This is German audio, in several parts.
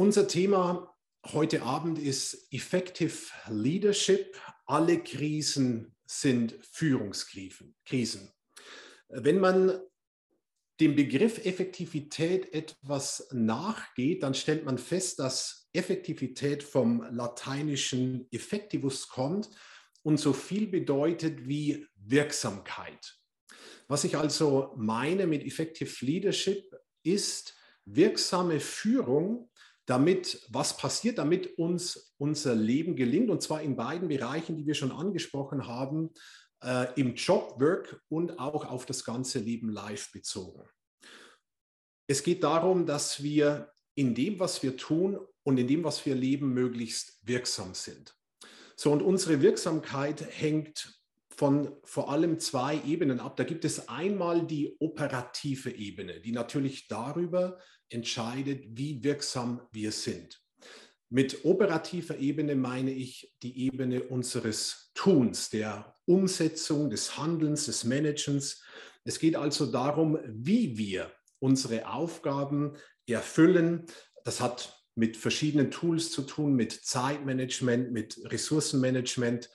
Unser Thema heute Abend ist Effective Leadership. Alle Krisen sind Führungskrisen. Wenn man dem Begriff Effektivität etwas nachgeht, dann stellt man fest, dass Effektivität vom lateinischen effectivus kommt und so viel bedeutet wie Wirksamkeit. Was ich also meine mit Effective Leadership ist wirksame Führung, damit was passiert, damit uns unser Leben gelingt und zwar in beiden Bereichen, die wir schon angesprochen haben, äh, im Job, Work und auch auf das ganze Leben live bezogen. Es geht darum, dass wir in dem, was wir tun und in dem, was wir leben, möglichst wirksam sind. So, und unsere Wirksamkeit hängt von vor allem zwei Ebenen ab. Da gibt es einmal die operative Ebene, die natürlich darüber entscheidet, wie wirksam wir sind. Mit operativer Ebene meine ich die Ebene unseres Tuns, der Umsetzung, des Handelns, des Managens. Es geht also darum, wie wir unsere Aufgaben erfüllen. Das hat mit verschiedenen Tools zu tun, mit Zeitmanagement, mit Ressourcenmanagement.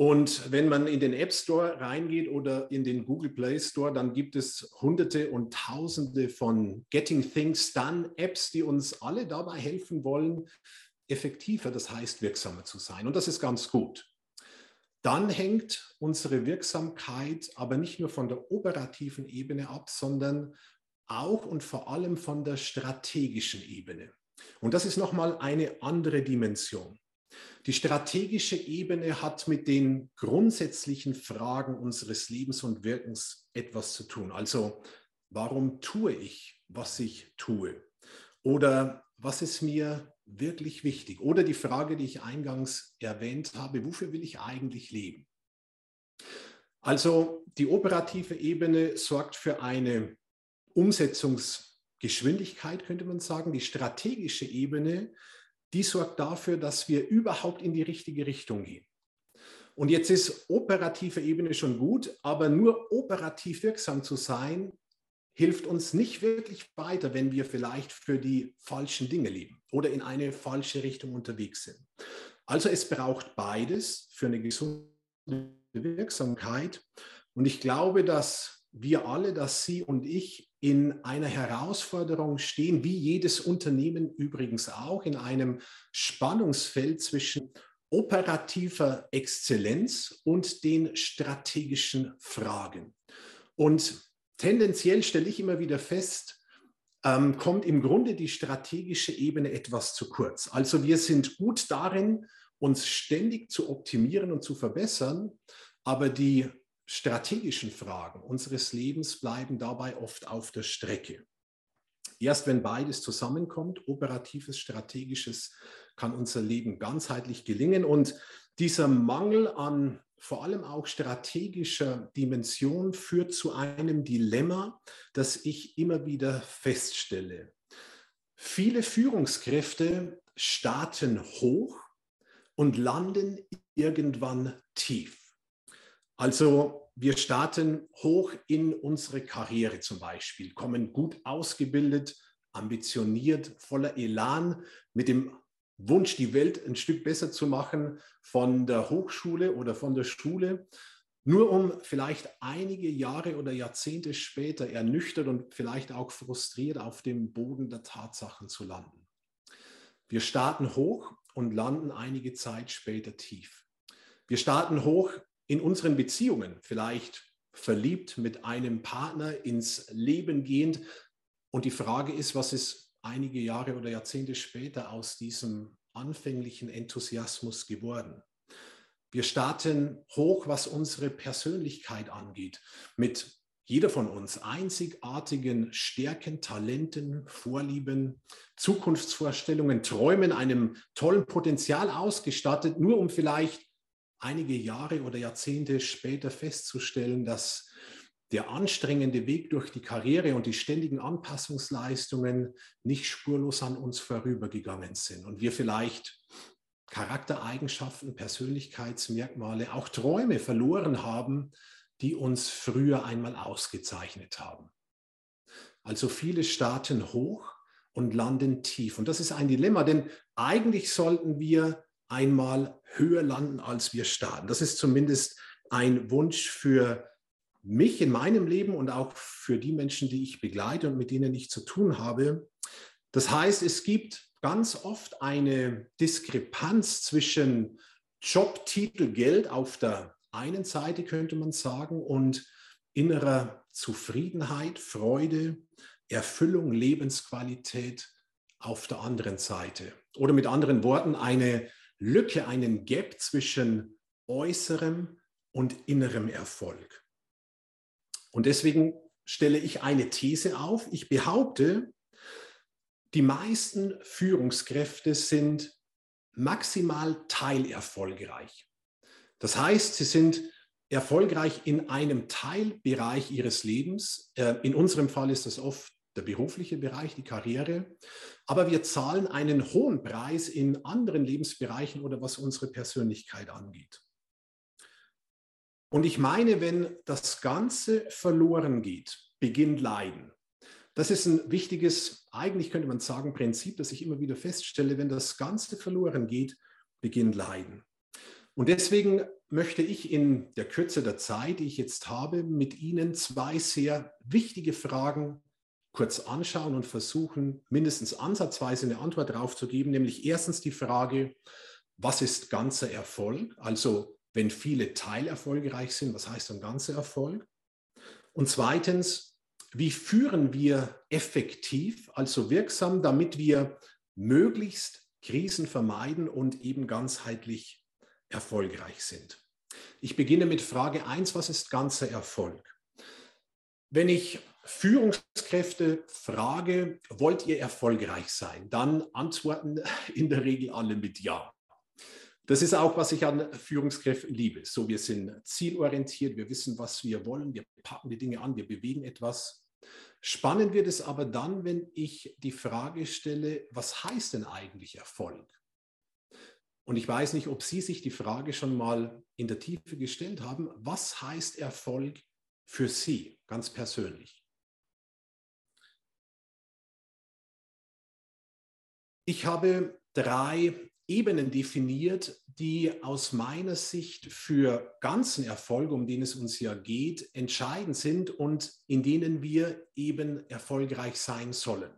Und wenn man in den App Store reingeht oder in den Google Play Store, dann gibt es hunderte und tausende von Getting Things Done Apps, die uns alle dabei helfen wollen, effektiver, das heißt wirksamer zu sein. Und das ist ganz gut. Dann hängt unsere Wirksamkeit aber nicht nur von der operativen Ebene ab, sondern auch und vor allem von der strategischen Ebene. Und das ist nochmal eine andere Dimension. Die strategische Ebene hat mit den grundsätzlichen Fragen unseres Lebens und Wirkens etwas zu tun. Also, warum tue ich, was ich tue? Oder was ist mir wirklich wichtig? Oder die Frage, die ich eingangs erwähnt habe, wofür will ich eigentlich leben? Also die operative Ebene sorgt für eine Umsetzungsgeschwindigkeit, könnte man sagen. Die strategische Ebene die sorgt dafür, dass wir überhaupt in die richtige Richtung gehen. Und jetzt ist operative Ebene schon gut, aber nur operativ wirksam zu sein, hilft uns nicht wirklich weiter, wenn wir vielleicht für die falschen Dinge leben oder in eine falsche Richtung unterwegs sind. Also es braucht beides für eine gesunde Wirksamkeit. Und ich glaube, dass wir alle, dass Sie und ich in einer Herausforderung stehen, wie jedes Unternehmen übrigens auch, in einem Spannungsfeld zwischen operativer Exzellenz und den strategischen Fragen. Und tendenziell stelle ich immer wieder fest, ähm, kommt im Grunde die strategische Ebene etwas zu kurz. Also wir sind gut darin, uns ständig zu optimieren und zu verbessern, aber die strategischen Fragen unseres Lebens bleiben dabei oft auf der Strecke. Erst wenn beides zusammenkommt, operatives, strategisches, kann unser Leben ganzheitlich gelingen. Und dieser Mangel an vor allem auch strategischer Dimension führt zu einem Dilemma, das ich immer wieder feststelle. Viele Führungskräfte starten hoch und landen irgendwann tief. Also wir starten hoch in unsere Karriere zum Beispiel, kommen gut ausgebildet, ambitioniert, voller Elan, mit dem Wunsch, die Welt ein Stück besser zu machen von der Hochschule oder von der Schule, nur um vielleicht einige Jahre oder Jahrzehnte später ernüchtert und vielleicht auch frustriert auf dem Boden der Tatsachen zu landen. Wir starten hoch und landen einige Zeit später tief. Wir starten hoch in unseren Beziehungen, vielleicht verliebt mit einem Partner ins Leben gehend. Und die Frage ist, was ist einige Jahre oder Jahrzehnte später aus diesem anfänglichen Enthusiasmus geworden? Wir starten hoch, was unsere Persönlichkeit angeht, mit jeder von uns einzigartigen Stärken, Talenten, Vorlieben, Zukunftsvorstellungen, Träumen, einem tollen Potenzial ausgestattet, nur um vielleicht einige Jahre oder Jahrzehnte später festzustellen, dass der anstrengende Weg durch die Karriere und die ständigen Anpassungsleistungen nicht spurlos an uns vorübergegangen sind und wir vielleicht Charaktereigenschaften, Persönlichkeitsmerkmale, auch Träume verloren haben, die uns früher einmal ausgezeichnet haben. Also viele starten hoch und landen tief. Und das ist ein Dilemma, denn eigentlich sollten wir einmal höher landen, als wir starten. Das ist zumindest ein Wunsch für mich in meinem Leben und auch für die Menschen, die ich begleite und mit denen ich zu tun habe. Das heißt, es gibt ganz oft eine Diskrepanz zwischen Jobtitel Geld auf der einen Seite, könnte man sagen, und innerer Zufriedenheit, Freude, Erfüllung, Lebensqualität auf der anderen Seite. Oder mit anderen Worten, eine Lücke, einen Gap zwischen äußerem und innerem Erfolg. Und deswegen stelle ich eine These auf. Ich behaupte, die meisten Führungskräfte sind maximal teilerfolgreich. Das heißt, sie sind erfolgreich in einem Teilbereich ihres Lebens. Äh, in unserem Fall ist das oft der berufliche Bereich, die Karriere. Aber wir zahlen einen hohen Preis in anderen Lebensbereichen oder was unsere Persönlichkeit angeht. Und ich meine, wenn das Ganze verloren geht, beginnt Leiden. Das ist ein wichtiges, eigentlich könnte man sagen, Prinzip, das ich immer wieder feststelle. Wenn das Ganze verloren geht, beginnt Leiden. Und deswegen möchte ich in der Kürze der Zeit, die ich jetzt habe, mit Ihnen zwei sehr wichtige Fragen kurz anschauen und versuchen, mindestens ansatzweise eine Antwort darauf zu geben, nämlich erstens die Frage, was ist ganzer Erfolg? Also wenn viele teilerfolgreich sind, was heißt dann ganzer Erfolg? Und zweitens, wie führen wir effektiv, also wirksam, damit wir möglichst Krisen vermeiden und eben ganzheitlich erfolgreich sind? Ich beginne mit Frage 1, was ist ganzer Erfolg? Wenn ich Führungskräfte frage, wollt ihr erfolgreich sein, dann antworten in der Regel alle mit Ja. Das ist auch, was ich an Führungskräften liebe. So, wir sind zielorientiert, wir wissen, was wir wollen, wir packen die Dinge an, wir bewegen etwas. Spannend wird es aber dann, wenn ich die Frage stelle, was heißt denn eigentlich Erfolg? Und ich weiß nicht, ob Sie sich die Frage schon mal in der Tiefe gestellt haben, was heißt Erfolg für Sie ganz persönlich? Ich habe drei Ebenen definiert, die aus meiner Sicht für ganzen Erfolg, um den es uns ja geht, entscheidend sind und in denen wir eben erfolgreich sein sollen.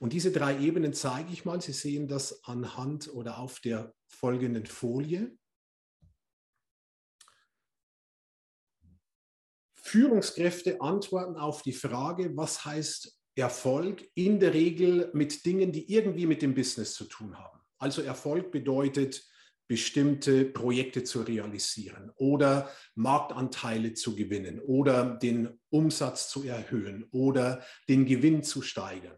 Und diese drei Ebenen zeige ich mal. Sie sehen das anhand oder auf der folgenden Folie. Führungskräfte antworten auf die Frage, was heißt Erfolg, in der Regel mit Dingen, die irgendwie mit dem Business zu tun haben. Also Erfolg bedeutet, bestimmte Projekte zu realisieren oder Marktanteile zu gewinnen oder den Umsatz zu erhöhen oder den Gewinn zu steigern.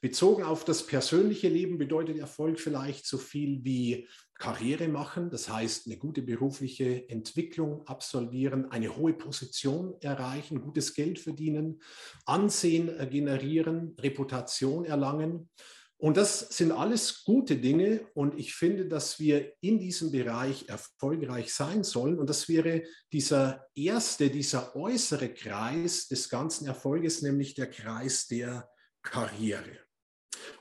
Bezogen auf das persönliche Leben bedeutet Erfolg vielleicht so viel wie Karriere machen, das heißt eine gute berufliche Entwicklung absolvieren, eine hohe Position erreichen, gutes Geld verdienen, Ansehen generieren, Reputation erlangen. Und das sind alles gute Dinge und ich finde, dass wir in diesem Bereich erfolgreich sein sollen. Und das wäre dieser erste, dieser äußere Kreis des ganzen Erfolges, nämlich der Kreis der Karriere.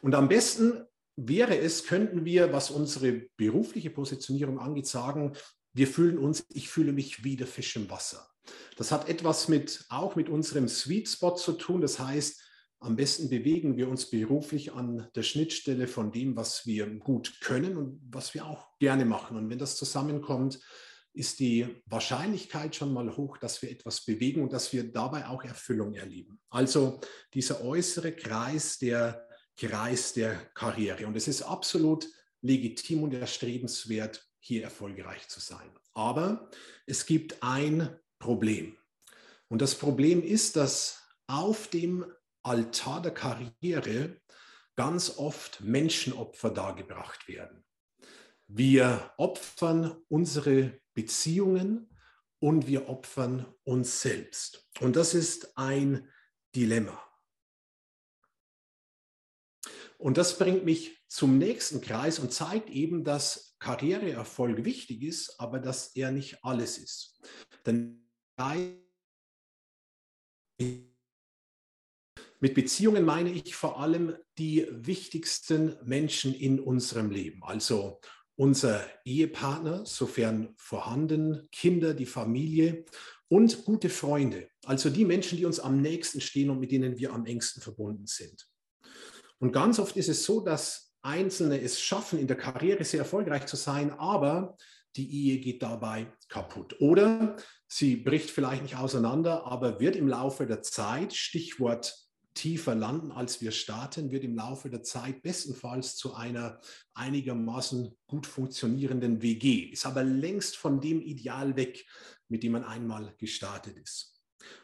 Und am besten wäre es, könnten wir, was unsere berufliche Positionierung angeht, sagen, wir fühlen uns, ich fühle mich wie der Fisch im Wasser. Das hat etwas mit, auch mit unserem Sweet Spot zu tun. Das heißt, am besten bewegen wir uns beruflich an der Schnittstelle von dem, was wir gut können und was wir auch gerne machen. Und wenn das zusammenkommt, ist die Wahrscheinlichkeit schon mal hoch, dass wir etwas bewegen und dass wir dabei auch Erfüllung erleben. Also dieser äußere Kreis, der Kreis der Karriere. Und es ist absolut legitim und erstrebenswert, hier erfolgreich zu sein. Aber es gibt ein Problem. Und das Problem ist, dass auf dem Altar der Karriere ganz oft Menschenopfer dargebracht werden. Wir opfern unsere Beziehungen und wir opfern uns selbst. Und das ist ein Dilemma. Und das bringt mich zum nächsten Kreis und zeigt eben, dass Karriereerfolg wichtig ist, aber dass er nicht alles ist. Denn Mit Beziehungen meine ich vor allem die wichtigsten Menschen in unserem Leben, also unser Ehepartner, sofern vorhanden, Kinder, die Familie und gute Freunde, also die Menschen, die uns am nächsten stehen und mit denen wir am engsten verbunden sind. Und ganz oft ist es so, dass Einzelne es schaffen, in der Karriere sehr erfolgreich zu sein, aber die Ehe geht dabei kaputt. Oder sie bricht vielleicht nicht auseinander, aber wird im Laufe der Zeit, Stichwort tiefer landen, als wir starten, wird im Laufe der Zeit bestenfalls zu einer einigermaßen gut funktionierenden WG, ist aber längst von dem Ideal weg, mit dem man einmal gestartet ist.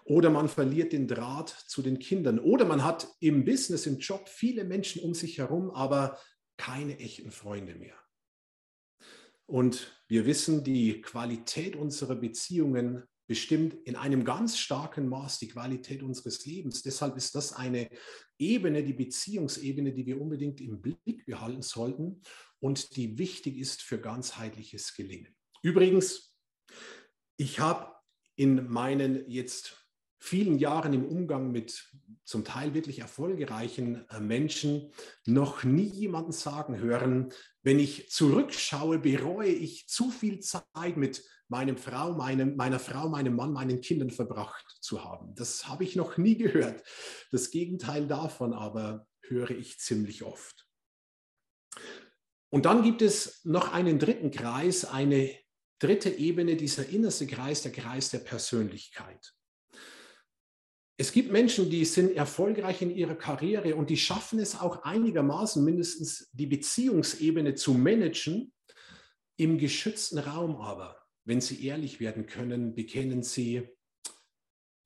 Oder man verliert den Draht zu den Kindern. Oder man hat im Business, im Job viele Menschen um sich herum, aber keine echten Freunde mehr. Und wir wissen, die Qualität unserer Beziehungen bestimmt in einem ganz starken Maß die Qualität unseres Lebens. Deshalb ist das eine Ebene, die Beziehungsebene, die wir unbedingt im Blick behalten sollten und die wichtig ist für ganzheitliches Gelingen. Übrigens, ich habe in meinen jetzt vielen Jahren im Umgang mit zum Teil wirklich erfolgreichen äh, Menschen noch nie jemanden sagen hören, wenn ich zurückschaue, bereue ich zu viel Zeit mit meinem Frau, meinem, meiner Frau, meinem Mann, meinen Kindern verbracht zu haben. Das habe ich noch nie gehört. Das Gegenteil davon aber höre ich ziemlich oft. Und dann gibt es noch einen dritten Kreis, eine dritte Ebene, dieser innerste Kreis, der Kreis der Persönlichkeit. Es gibt Menschen, die sind erfolgreich in ihrer Karriere und die schaffen es auch einigermaßen, mindestens die Beziehungsebene zu managen, im geschützten Raum aber wenn Sie ehrlich werden können, bekennen Sie,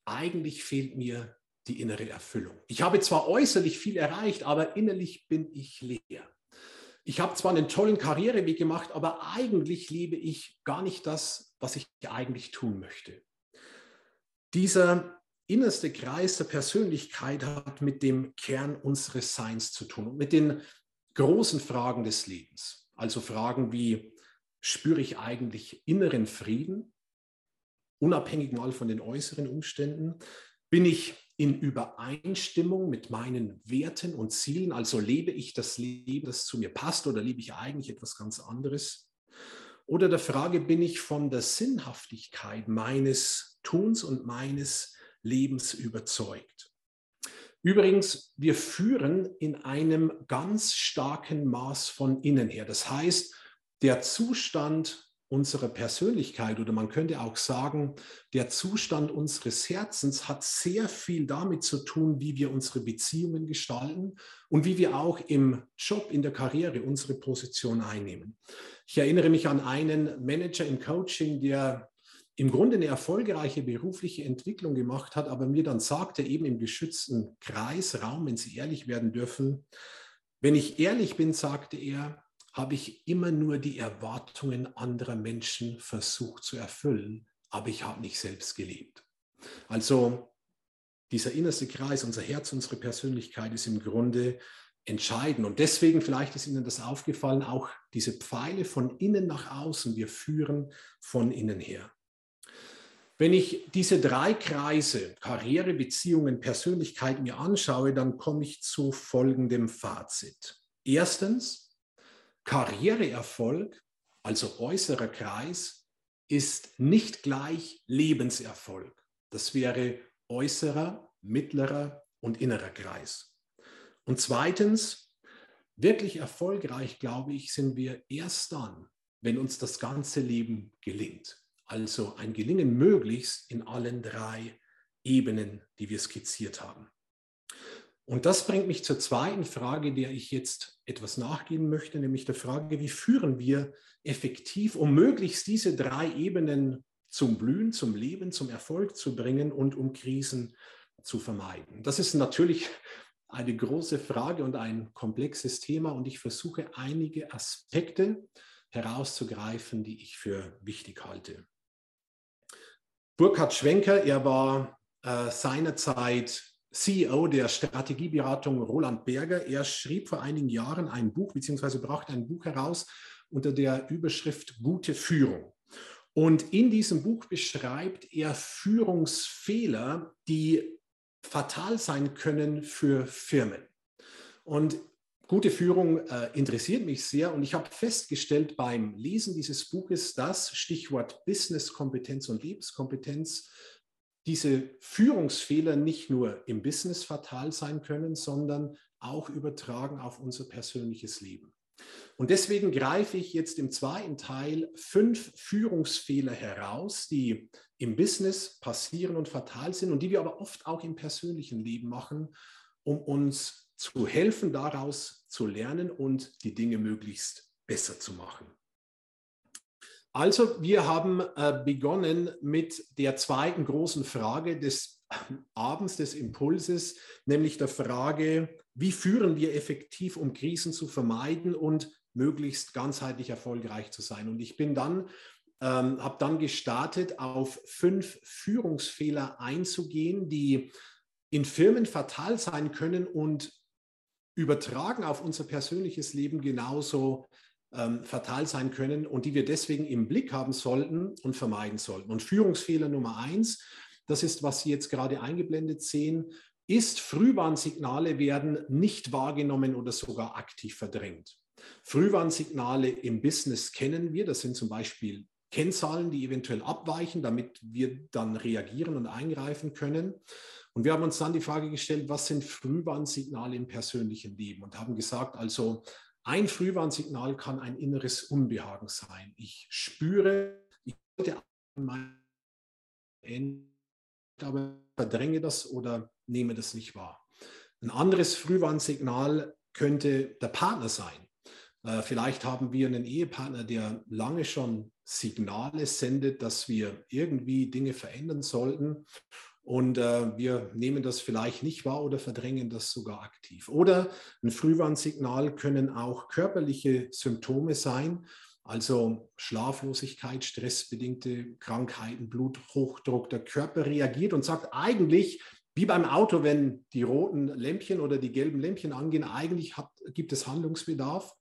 eigentlich fehlt mir die innere Erfüllung. Ich habe zwar äußerlich viel erreicht, aber innerlich bin ich leer. Ich habe zwar einen tollen Karriereweg gemacht, aber eigentlich lebe ich gar nicht das, was ich eigentlich tun möchte. Dieser innerste Kreis der Persönlichkeit hat mit dem Kern unseres Seins zu tun und mit den großen Fragen des Lebens. Also Fragen wie, spüre ich eigentlich inneren Frieden, unabhängig mal von den äußeren Umständen? Bin ich in Übereinstimmung mit meinen Werten und Zielen? Also lebe ich das Leben, das zu mir passt, oder lebe ich eigentlich etwas ganz anderes? Oder der Frage, bin ich von der Sinnhaftigkeit meines Tuns und meines Lebens überzeugt? Übrigens, wir führen in einem ganz starken Maß von innen her. Das heißt, der Zustand unserer Persönlichkeit oder man könnte auch sagen, der Zustand unseres Herzens hat sehr viel damit zu tun, wie wir unsere Beziehungen gestalten und wie wir auch im Job, in der Karriere unsere Position einnehmen. Ich erinnere mich an einen Manager im Coaching, der im Grunde eine erfolgreiche berufliche Entwicklung gemacht hat, aber mir dann sagte, eben im geschützten Kreisraum, wenn Sie ehrlich werden dürfen, wenn ich ehrlich bin, sagte er, habe ich immer nur die Erwartungen anderer Menschen versucht zu erfüllen, aber ich habe nicht selbst gelebt. Also dieser innerste Kreis, unser Herz, unsere Persönlichkeit ist im Grunde entscheidend. Und deswegen, vielleicht ist Ihnen das aufgefallen, auch diese Pfeile von innen nach außen, wir führen von innen her. Wenn ich diese drei Kreise, Karriere, Beziehungen, Persönlichkeit mir anschaue, dann komme ich zu folgendem Fazit. Erstens, Karriereerfolg, also äußerer Kreis, ist nicht gleich Lebenserfolg. Das wäre äußerer, mittlerer und innerer Kreis. Und zweitens, wirklich erfolgreich, glaube ich, sind wir erst dann, wenn uns das ganze Leben gelingt. Also ein Gelingen möglichst in allen drei Ebenen, die wir skizziert haben. Und das bringt mich zur zweiten Frage, der ich jetzt etwas nachgehen möchte, nämlich der Frage, wie führen wir effektiv, um möglichst diese drei Ebenen zum Blühen, zum Leben, zum Erfolg zu bringen und um Krisen zu vermeiden. Das ist natürlich eine große Frage und ein komplexes Thema und ich versuche einige Aspekte herauszugreifen, die ich für wichtig halte. Burkhard Schwenker, er war äh, seinerzeit CEO der Strategieberatung Roland Berger. Er schrieb vor einigen Jahren ein Buch, beziehungsweise brachte ein Buch heraus unter der Überschrift Gute Führung. Und in diesem Buch beschreibt er Führungsfehler, die fatal sein können für Firmen. Und gute Führung äh, interessiert mich sehr und ich habe festgestellt beim Lesen dieses Buches, dass Stichwort Business-Kompetenz und Lebenskompetenz diese Führungsfehler nicht nur im Business fatal sein können, sondern auch übertragen auf unser persönliches Leben. Und deswegen greife ich jetzt im zweiten Teil fünf Führungsfehler heraus, die im Business passieren und fatal sind und die wir aber oft auch im persönlichen Leben machen, um uns zu helfen, daraus zu lernen und die Dinge möglichst besser zu machen. Also, wir haben äh, begonnen mit der zweiten großen Frage des Abends, des Impulses, nämlich der Frage, wie führen wir effektiv, um Krisen zu vermeiden und möglichst ganzheitlich erfolgreich zu sein. Und ich bin dann, ähm, habe dann gestartet, auf fünf Führungsfehler einzugehen, die in Firmen fatal sein können und übertragen auf unser persönliches Leben genauso ähm, fatal sein können und die wir deswegen im Blick haben sollten und vermeiden sollten. Und Führungsfehler Nummer eins, das ist, was Sie jetzt gerade eingeblendet sehen, ist, Frühwarnsignale werden nicht wahrgenommen oder sogar aktiv verdrängt. Frühwarnsignale im Business kennen wir, das sind zum Beispiel Kennzahlen, die eventuell abweichen, damit wir dann reagieren und eingreifen können. Und wir haben uns dann die Frage gestellt, was sind Frühwarnsignale im persönlichen Leben? Und haben gesagt, also ein Frühwarnsignal kann ein inneres Unbehagen sein. Ich spüre, ich sollte aber verdränge das oder nehme das nicht wahr. Ein anderes Frühwarnsignal könnte der Partner sein. Äh, vielleicht haben wir einen Ehepartner, der lange schon Signale sendet, dass wir irgendwie Dinge verändern sollten. Und äh, wir nehmen das vielleicht nicht wahr oder verdrängen das sogar aktiv. Oder ein Frühwarnsignal können auch körperliche Symptome sein, also Schlaflosigkeit, stressbedingte Krankheiten, Bluthochdruck. Der Körper reagiert und sagt eigentlich, wie beim Auto, wenn die roten Lämpchen oder die gelben Lämpchen angehen, eigentlich hat, gibt es Handlungsbedarf.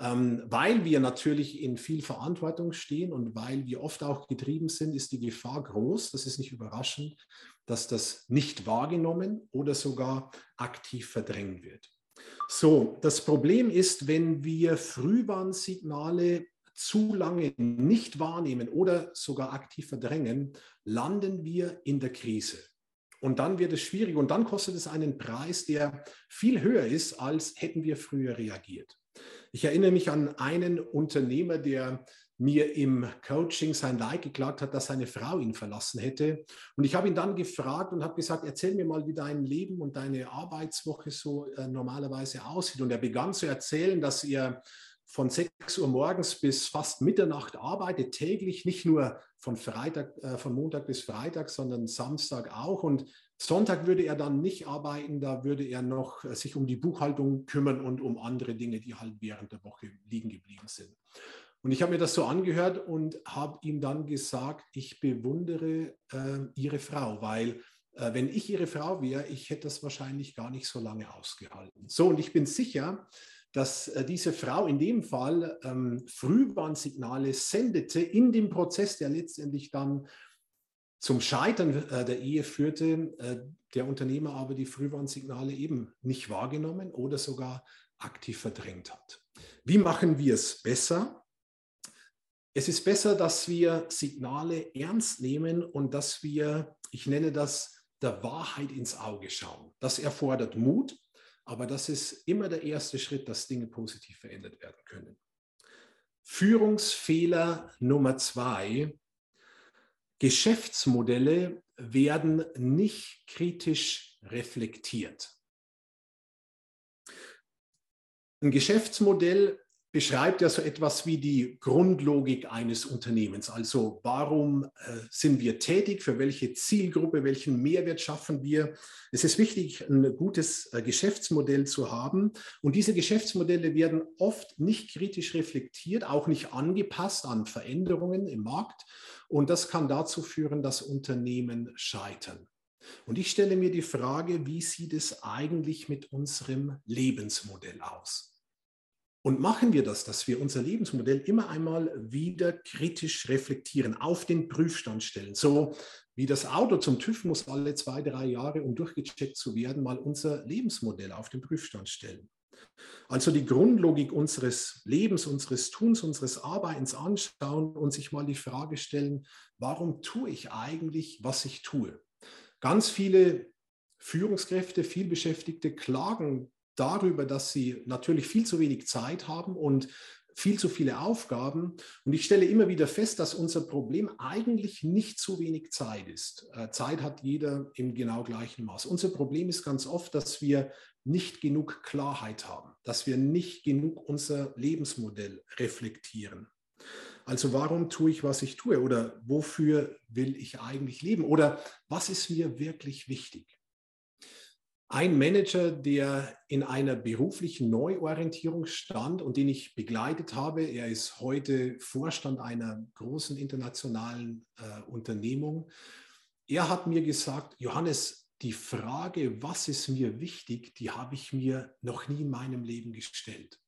Ähm, weil wir natürlich in viel Verantwortung stehen und weil wir oft auch getrieben sind, ist die Gefahr groß, das ist nicht überraschend, dass das nicht wahrgenommen oder sogar aktiv verdrängt wird. So, das Problem ist, wenn wir Frühwarnsignale zu lange nicht wahrnehmen oder sogar aktiv verdrängen, landen wir in der Krise. Und dann wird es schwierig und dann kostet es einen Preis, der viel höher ist, als hätten wir früher reagiert. Ich erinnere mich an einen Unternehmer, der mir im Coaching sein Leid geklagt hat, dass seine Frau ihn verlassen hätte. Und ich habe ihn dann gefragt und habe gesagt, erzähl mir mal, wie dein Leben und deine Arbeitswoche so äh, normalerweise aussieht. Und er begann zu erzählen, dass er von 6 Uhr morgens bis fast Mitternacht arbeitet, täglich, nicht nur von, Freitag, äh, von Montag bis Freitag, sondern Samstag auch. Und Sonntag würde er dann nicht arbeiten, da würde er noch äh, sich um die Buchhaltung kümmern und um andere Dinge, die halt während der Woche liegen geblieben sind. Und ich habe mir das so angehört und habe ihm dann gesagt, ich bewundere äh, Ihre Frau, weil äh, wenn ich Ihre Frau wäre, ich hätte das wahrscheinlich gar nicht so lange ausgehalten. So, und ich bin sicher, dass äh, diese Frau in dem Fall ähm, Frühwarnsignale sendete in dem Prozess, der letztendlich dann zum Scheitern äh, der Ehe führte, äh, der Unternehmer aber die Frühwarnsignale eben nicht wahrgenommen oder sogar aktiv verdrängt hat. Wie machen wir es besser? Es ist besser, dass wir Signale ernst nehmen und dass wir, ich nenne das, der Wahrheit ins Auge schauen. Das erfordert Mut, aber das ist immer der erste Schritt, dass Dinge positiv verändert werden können. Führungsfehler Nummer zwei Geschäftsmodelle werden nicht kritisch reflektiert. Ein Geschäftsmodell beschreibt ja so etwas wie die Grundlogik eines Unternehmens. Also warum äh, sind wir tätig, für welche Zielgruppe, welchen Mehrwert schaffen wir. Es ist wichtig, ein gutes äh, Geschäftsmodell zu haben. Und diese Geschäftsmodelle werden oft nicht kritisch reflektiert, auch nicht angepasst an Veränderungen im Markt. Und das kann dazu führen, dass Unternehmen scheitern. Und ich stelle mir die Frage, wie sieht es eigentlich mit unserem Lebensmodell aus? Und machen wir das, dass wir unser Lebensmodell immer einmal wieder kritisch reflektieren, auf den Prüfstand stellen. So wie das Auto zum TÜV muss alle zwei, drei Jahre, um durchgecheckt zu werden, mal unser Lebensmodell auf den Prüfstand stellen. Also die Grundlogik unseres Lebens, unseres Tuns, unseres Arbeitens anschauen und sich mal die Frage stellen, warum tue ich eigentlich, was ich tue? Ganz viele Führungskräfte, vielbeschäftigte klagen darüber, dass sie natürlich viel zu wenig Zeit haben und viel zu viele Aufgaben. Und ich stelle immer wieder fest, dass unser Problem eigentlich nicht zu wenig Zeit ist. Äh, Zeit hat jeder im genau gleichen Maß. Unser Problem ist ganz oft, dass wir nicht genug Klarheit haben, dass wir nicht genug unser Lebensmodell reflektieren. Also warum tue ich, was ich tue? Oder wofür will ich eigentlich leben? Oder was ist mir wirklich wichtig? Ein Manager, der in einer beruflichen Neuorientierung stand und den ich begleitet habe, er ist heute Vorstand einer großen internationalen äh, Unternehmung. Er hat mir gesagt, Johannes, die Frage, was ist mir wichtig, die habe ich mir noch nie in meinem Leben gestellt.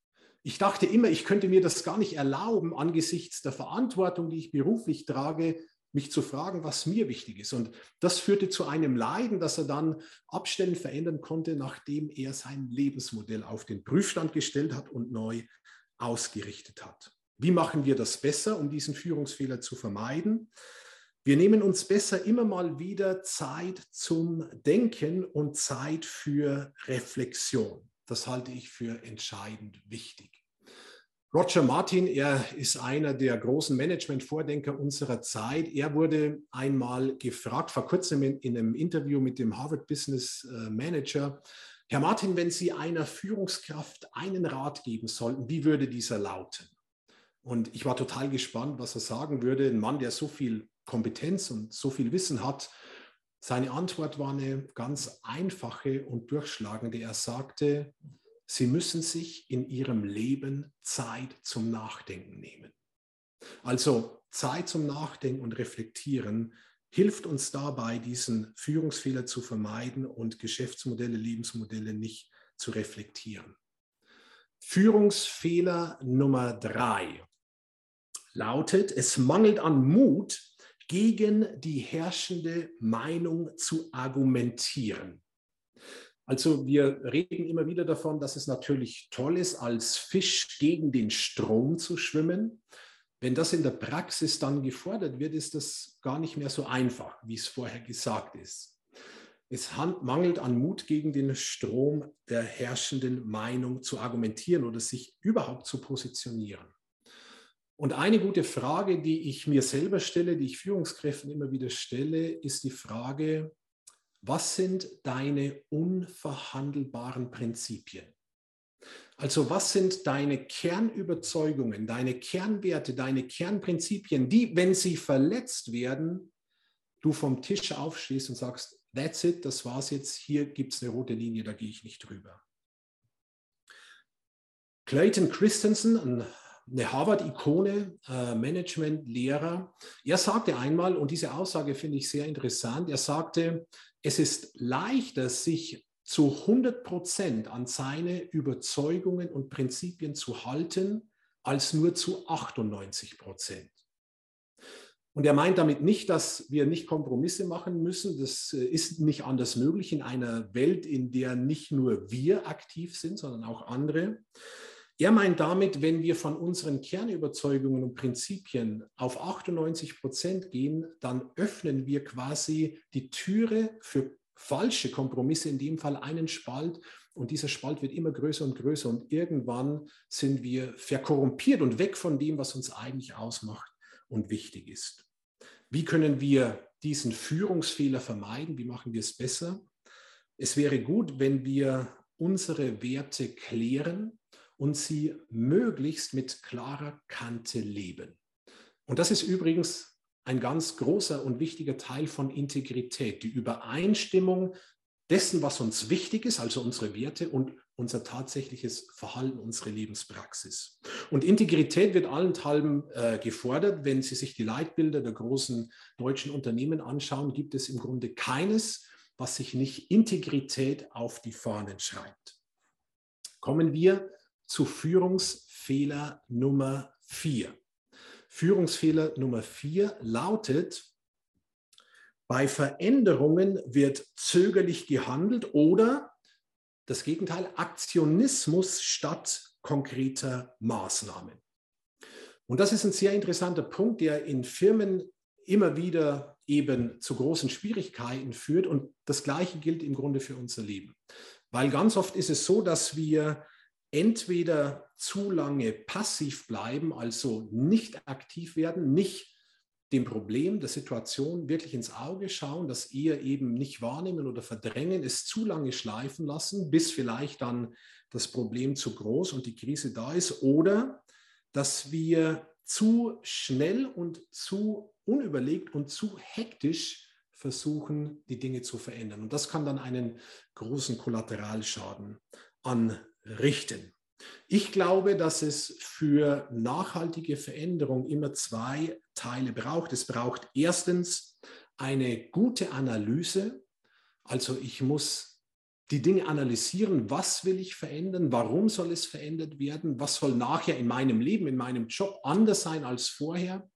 Ich dachte immer, ich könnte mir das gar nicht erlauben angesichts der Verantwortung, die ich beruflich trage, mich zu fragen, was mir wichtig ist. Und das führte zu einem Leiden, das er dann abstellen, verändern konnte, nachdem er sein Lebensmodell auf den Prüfstand gestellt hat und neu ausgerichtet hat. Wie machen wir das besser, um diesen Führungsfehler zu vermeiden? Wir nehmen uns besser immer mal wieder Zeit zum Denken und Zeit für Reflexion. Das halte ich für entscheidend wichtig. Roger Martin, er ist einer der großen Management-Vordenker unserer Zeit. Er wurde einmal gefragt, vor kurzem in, in einem Interview mit dem Harvard Business äh, Manager, Herr Martin, wenn Sie einer Führungskraft einen Rat geben sollten, wie würde dieser lauten? Und ich war total gespannt, was er sagen würde. Ein Mann, der so viel Kompetenz und so viel Wissen hat. Seine Antwort war eine ganz einfache und durchschlagende. Er sagte, Sie müssen sich in Ihrem Leben Zeit zum Nachdenken nehmen. Also Zeit zum Nachdenken und Reflektieren hilft uns dabei, diesen Führungsfehler zu vermeiden und Geschäftsmodelle, Lebensmodelle nicht zu reflektieren. Führungsfehler Nummer drei lautet, es mangelt an Mut, gegen die herrschende Meinung zu argumentieren. Also wir reden immer wieder davon, dass es natürlich toll ist, als Fisch gegen den Strom zu schwimmen. Wenn das in der Praxis dann gefordert wird, ist das gar nicht mehr so einfach, wie es vorher gesagt ist. Es mangelt an Mut, gegen den Strom der herrschenden Meinung zu argumentieren oder sich überhaupt zu positionieren. Und eine gute Frage, die ich mir selber stelle, die ich Führungskräften immer wieder stelle, ist die Frage, was sind deine unverhandelbaren Prinzipien? Also was sind deine Kernüberzeugungen, deine Kernwerte, deine Kernprinzipien, die, wenn sie verletzt werden, du vom Tisch aufstehst und sagst, that's it, das war's jetzt, hier gibt es eine rote Linie, da gehe ich nicht drüber. Clayton Christensen, eine Harvard-Ikone, äh, Management-Lehrer, er sagte einmal, und diese Aussage finde ich sehr interessant, er sagte, es ist leichter, sich zu 100 Prozent an seine Überzeugungen und Prinzipien zu halten, als nur zu 98 Prozent. Und er meint damit nicht, dass wir nicht Kompromisse machen müssen. Das äh, ist nicht anders möglich in einer Welt, in der nicht nur wir aktiv sind, sondern auch andere. Er meint damit, wenn wir von unseren Kernüberzeugungen und Prinzipien auf 98 Prozent gehen, dann öffnen wir quasi die Türe für falsche Kompromisse, in dem Fall einen Spalt. Und dieser Spalt wird immer größer und größer. Und irgendwann sind wir verkorrumpiert und weg von dem, was uns eigentlich ausmacht und wichtig ist. Wie können wir diesen Führungsfehler vermeiden? Wie machen wir es besser? Es wäre gut, wenn wir unsere Werte klären, und sie möglichst mit klarer Kante leben. Und das ist übrigens ein ganz großer und wichtiger Teil von Integrität, die Übereinstimmung dessen, was uns wichtig ist, also unsere Werte und unser tatsächliches Verhalten, unsere Lebenspraxis. Und Integrität wird allenthalben äh, gefordert. Wenn Sie sich die Leitbilder der großen deutschen Unternehmen anschauen, gibt es im Grunde keines, was sich nicht Integrität auf die Fahnen schreibt. Kommen wir zu Führungsfehler Nummer vier. Führungsfehler Nummer vier lautet, Bei Veränderungen wird zögerlich gehandelt oder das Gegenteil, Aktionismus statt konkreter Maßnahmen. Und das ist ein sehr interessanter Punkt, der in Firmen immer wieder eben zu großen Schwierigkeiten führt. Und das Gleiche gilt im Grunde für unser Leben. Weil ganz oft ist es so, dass wir entweder zu lange passiv bleiben, also nicht aktiv werden, nicht dem Problem der Situation wirklich ins Auge schauen, das eher eben nicht wahrnehmen oder verdrängen, es zu lange schleifen lassen, bis vielleicht dann das Problem zu groß und die Krise da ist, oder dass wir zu schnell und zu unüberlegt und zu hektisch versuchen, die Dinge zu verändern. Und das kann dann einen großen Kollateralschaden anrichten. Ich glaube, dass es für nachhaltige Veränderung immer zwei Teile braucht. Es braucht erstens eine gute Analyse. Also ich muss die Dinge analysieren, was will ich verändern, warum soll es verändert werden, was soll nachher in meinem Leben, in meinem Job anders sein als vorher.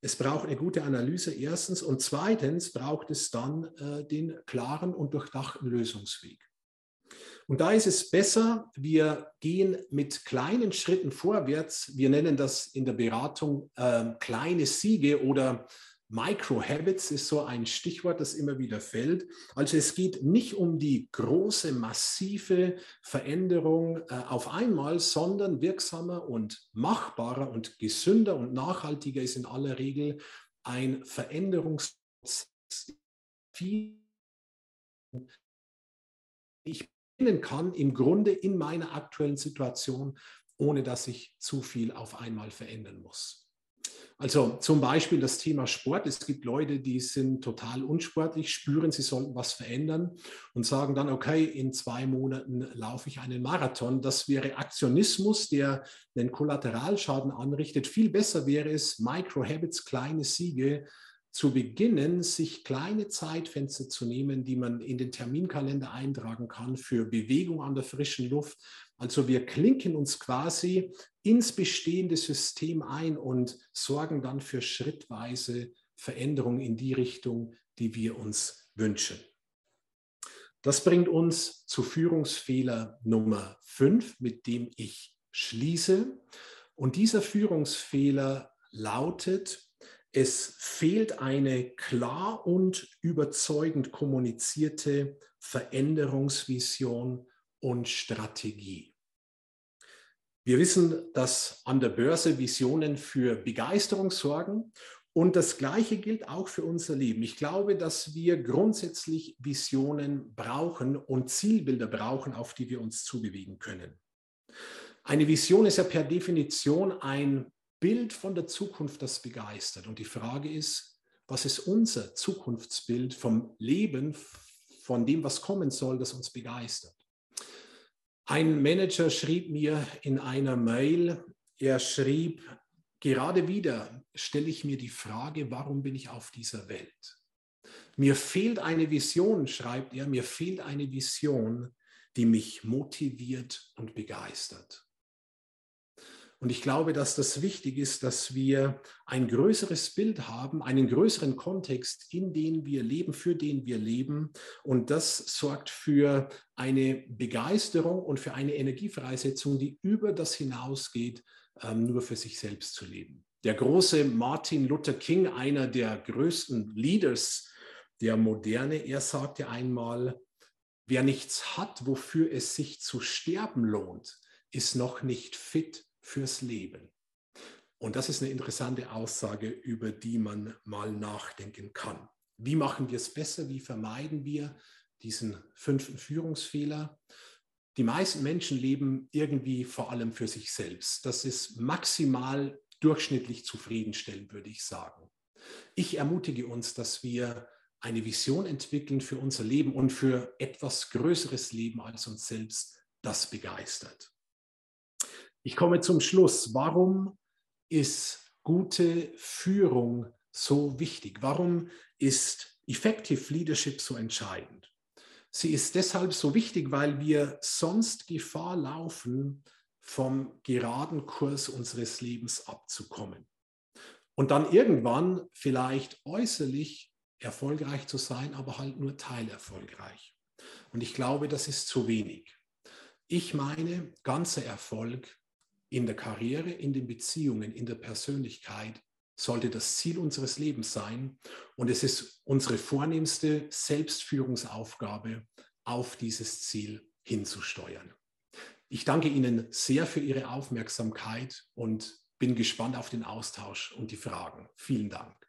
Es braucht eine gute Analyse erstens und zweitens braucht es dann äh, den klaren und durchdachten Lösungsweg. Und da ist es besser, wir gehen mit kleinen Schritten vorwärts. Wir nennen das in der Beratung äh, kleine Siege oder Micro-Habits ist so ein Stichwort, das immer wieder fällt. Also es geht nicht um die große, massive Veränderung äh, auf einmal, sondern wirksamer und machbarer und gesünder und nachhaltiger ist in aller Regel ein Veränderungsprozess. Ich kann im Grunde in meiner aktuellen Situation, ohne dass ich zu viel auf einmal verändern muss. Also zum Beispiel das Thema Sport. Es gibt Leute, die sind total unsportlich, spüren, sie sollten was verändern und sagen dann, okay, in zwei Monaten laufe ich einen Marathon. Das wäre Aktionismus, der einen Kollateralschaden anrichtet. Viel besser wäre es, Micro-Habits, kleine Siege zu beginnen, sich kleine Zeitfenster zu nehmen, die man in den Terminkalender eintragen kann für Bewegung an der frischen Luft. Also wir klinken uns quasi ins bestehende System ein und sorgen dann für schrittweise Veränderungen in die Richtung, die wir uns wünschen. Das bringt uns zu Führungsfehler Nummer 5, mit dem ich schließe. Und dieser Führungsfehler lautet, es fehlt eine klar und überzeugend kommunizierte Veränderungsvision und Strategie. Wir wissen, dass an der Börse Visionen für Begeisterung sorgen und das Gleiche gilt auch für unser Leben. Ich glaube, dass wir grundsätzlich Visionen brauchen und Zielbilder brauchen, auf die wir uns zubewegen können. Eine Vision ist ja per Definition ein Bild von der Zukunft, das begeistert. Und die Frage ist, was ist unser Zukunftsbild vom Leben, von dem, was kommen soll, das uns begeistert? Ein Manager schrieb mir in einer Mail, er schrieb, gerade wieder stelle ich mir die Frage, warum bin ich auf dieser Welt? Mir fehlt eine Vision, schreibt er, mir fehlt eine Vision, die mich motiviert und begeistert. Und ich glaube, dass das wichtig ist, dass wir ein größeres Bild haben, einen größeren Kontext, in dem wir leben, für den wir leben. Und das sorgt für eine Begeisterung und für eine Energiefreisetzung, die über das hinausgeht, ähm, nur für sich selbst zu leben. Der große Martin Luther King, einer der größten Leaders der Moderne, er sagte einmal, wer nichts hat, wofür es sich zu sterben lohnt, ist noch nicht fit fürs Leben. Und das ist eine interessante Aussage, über die man mal nachdenken kann. Wie machen wir es besser? Wie vermeiden wir diesen fünften Führungsfehler? Die meisten Menschen leben irgendwie vor allem für sich selbst. Das ist maximal durchschnittlich zufriedenstellend, würde ich sagen. Ich ermutige uns, dass wir eine Vision entwickeln für unser Leben und für etwas größeres Leben als uns selbst, das begeistert. Ich komme zum Schluss. Warum ist gute Führung so wichtig? Warum ist Effective Leadership so entscheidend? Sie ist deshalb so wichtig, weil wir sonst Gefahr laufen, vom geraden Kurs unseres Lebens abzukommen. Und dann irgendwann vielleicht äußerlich erfolgreich zu sein, aber halt nur teilerfolgreich. Und ich glaube, das ist zu wenig. Ich meine, ganzer Erfolg in der Karriere, in den Beziehungen, in der Persönlichkeit sollte das Ziel unseres Lebens sein. Und es ist unsere vornehmste Selbstführungsaufgabe, auf dieses Ziel hinzusteuern. Ich danke Ihnen sehr für Ihre Aufmerksamkeit und bin gespannt auf den Austausch und die Fragen. Vielen Dank.